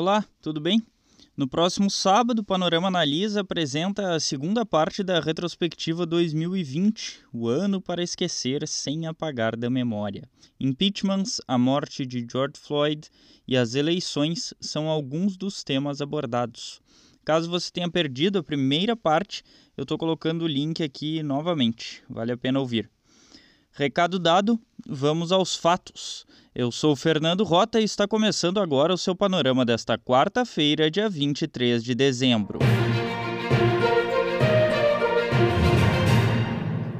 Olá, tudo bem? No próximo sábado, o Panorama Analisa apresenta a segunda parte da retrospectiva 2020, o ano para esquecer sem apagar da memória. Impeachments, a morte de George Floyd e as eleições são alguns dos temas abordados. Caso você tenha perdido a primeira parte, eu estou colocando o link aqui novamente, vale a pena ouvir. Recado dado, vamos aos fatos. Eu sou Fernando Rota e está começando agora o seu panorama desta quarta-feira, dia 23 de dezembro.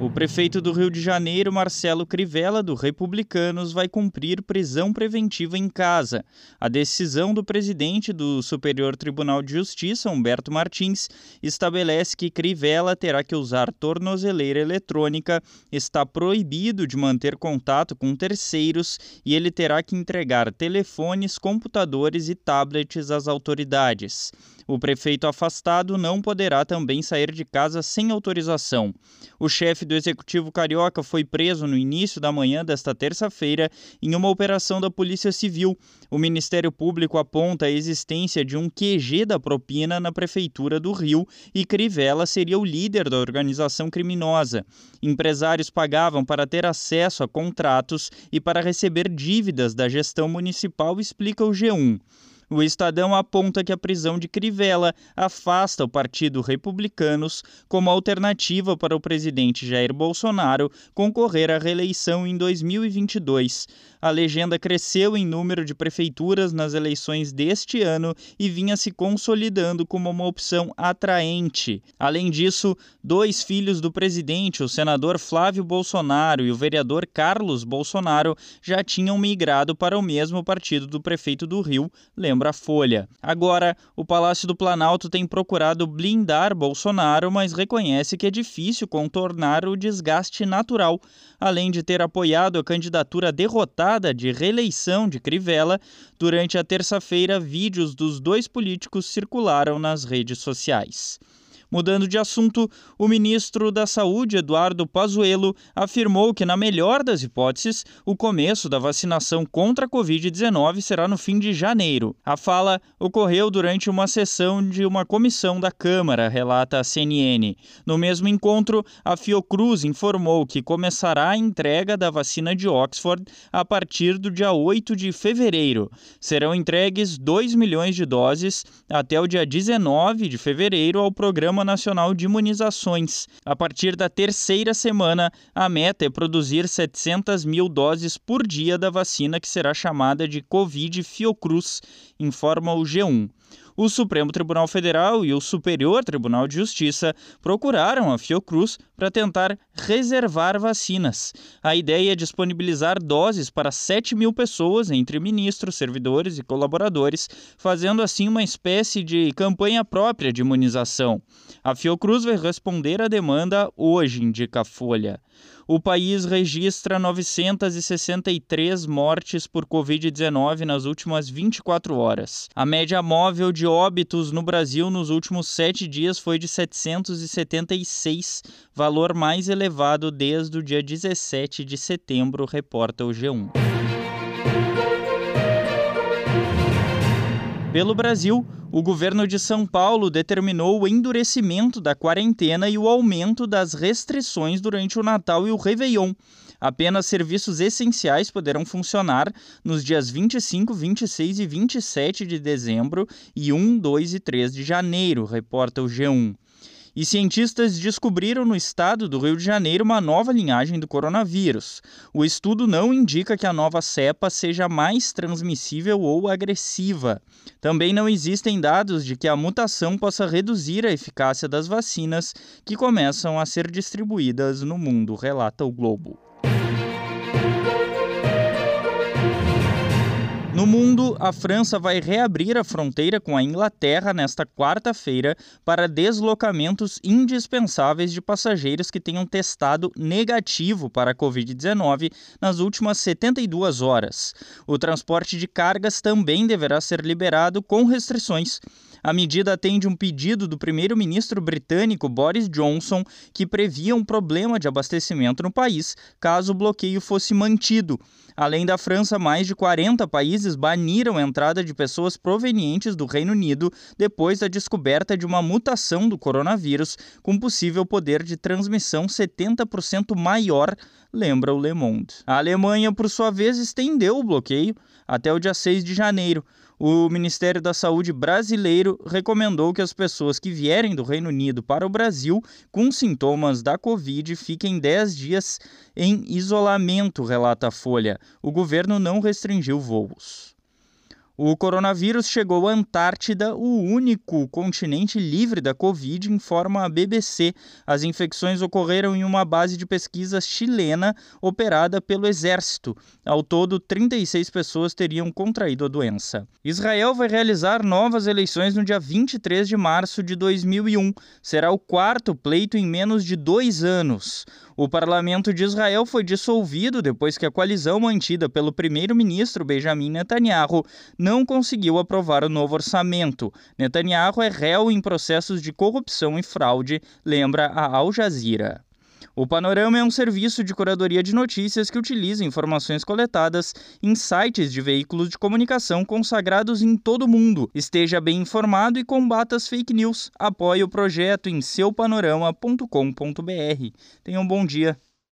O prefeito do Rio de Janeiro, Marcelo Crivella, do Republicanos, vai cumprir prisão preventiva em casa. A decisão do presidente do Superior Tribunal de Justiça, Humberto Martins, estabelece que Crivella terá que usar tornozeleira eletrônica, está proibido de manter contato com terceiros e ele terá que entregar telefones, computadores e tablets às autoridades. O prefeito afastado não poderá também sair de casa sem autorização. O chefe do executivo carioca foi preso no início da manhã desta terça-feira em uma operação da Polícia Civil. O Ministério Público aponta a existência de um QG da propina na prefeitura do Rio e Crivella seria o líder da organização criminosa. Empresários pagavam para ter acesso a contratos e para receber dívidas da gestão municipal, explica o G1. O Estadão aponta que a prisão de Crivella afasta o Partido Republicanos como alternativa para o presidente Jair Bolsonaro concorrer à reeleição em 2022. A legenda cresceu em número de prefeituras nas eleições deste ano e vinha se consolidando como uma opção atraente. Além disso, dois filhos do presidente, o senador Flávio Bolsonaro e o vereador Carlos Bolsonaro, já tinham migrado para o mesmo partido do prefeito do Rio, lembra a Folha. Agora, o Palácio do Planalto tem procurado blindar Bolsonaro, mas reconhece que é difícil contornar o desgaste natural, além de ter apoiado a candidatura derrotada de reeleição de Crivella. Durante a terça-feira, vídeos dos dois políticos circularam nas redes sociais. Mudando de assunto, o ministro da Saúde, Eduardo Pazuello, afirmou que, na melhor das hipóteses, o começo da vacinação contra a Covid-19 será no fim de janeiro. A fala ocorreu durante uma sessão de uma comissão da Câmara, relata a CNN. No mesmo encontro, a Fiocruz informou que começará a entrega da vacina de Oxford a partir do dia 8 de fevereiro. Serão entregues 2 milhões de doses até o dia 19 de fevereiro ao programa Programa Nacional de Imunizações. A partir da terceira semana, a meta é produzir 700 mil doses por dia da vacina que será chamada de Covid Fiocruz, informa o G1 o Supremo Tribunal Federal e o Superior Tribunal de Justiça procuraram a Fiocruz para tentar reservar vacinas. A ideia é disponibilizar doses para 7 mil pessoas, entre ministros, servidores e colaboradores, fazendo assim uma espécie de campanha própria de imunização. A Fiocruz vai responder à demanda hoje, indica a Folha o país registra 963 mortes por Covid-19 nas últimas 24 horas. A média móvel de óbitos no Brasil nos últimos sete dias foi de 776, valor mais elevado desde o dia 17 de setembro, reporta o G1. Pelo Brasil, o governo de São Paulo determinou o endurecimento da quarentena e o aumento das restrições durante o Natal e o Réveillon. Apenas serviços essenciais poderão funcionar nos dias 25, 26 e 27 de dezembro e 1, 2 e 3 de janeiro, reporta o G1. E cientistas descobriram no estado do Rio de Janeiro uma nova linhagem do coronavírus. O estudo não indica que a nova cepa seja mais transmissível ou agressiva. Também não existem dados de que a mutação possa reduzir a eficácia das vacinas que começam a ser distribuídas no mundo, relata o Globo. No mundo, a França vai reabrir a fronteira com a Inglaterra nesta quarta-feira para deslocamentos indispensáveis de passageiros que tenham testado negativo para a Covid-19 nas últimas 72 horas. O transporte de cargas também deverá ser liberado com restrições. A medida atende um pedido do primeiro-ministro britânico Boris Johnson, que previa um problema de abastecimento no país caso o bloqueio fosse mantido. Além da França, mais de 40 países baniram a entrada de pessoas provenientes do Reino Unido depois da descoberta de uma mutação do coronavírus com possível poder de transmissão 70% maior, lembra o Le Monde. A Alemanha, por sua vez, estendeu o bloqueio até o dia 6 de janeiro. O Ministério da Saúde brasileiro recomendou que as pessoas que vierem do Reino Unido para o Brasil com sintomas da Covid fiquem 10 dias em isolamento, relata a Folha. O governo não restringiu voos. O coronavírus chegou à Antártida, o único continente livre da Covid, informa a BBC. As infecções ocorreram em uma base de pesquisa chilena operada pelo Exército. Ao todo, 36 pessoas teriam contraído a doença. Israel vai realizar novas eleições no dia 23 de março de 2001. Será o quarto pleito em menos de dois anos. O parlamento de Israel foi dissolvido depois que a coalizão mantida pelo primeiro-ministro Benjamin Netanyahu não conseguiu aprovar o novo orçamento. Netanyahu é réu em processos de corrupção e fraude, lembra a Al Jazeera. O Panorama é um serviço de curadoria de notícias que utiliza informações coletadas em sites de veículos de comunicação consagrados em todo o mundo. Esteja bem informado e combata as fake news. Apoie o projeto em seupanorama.com.br. Tenha um bom dia.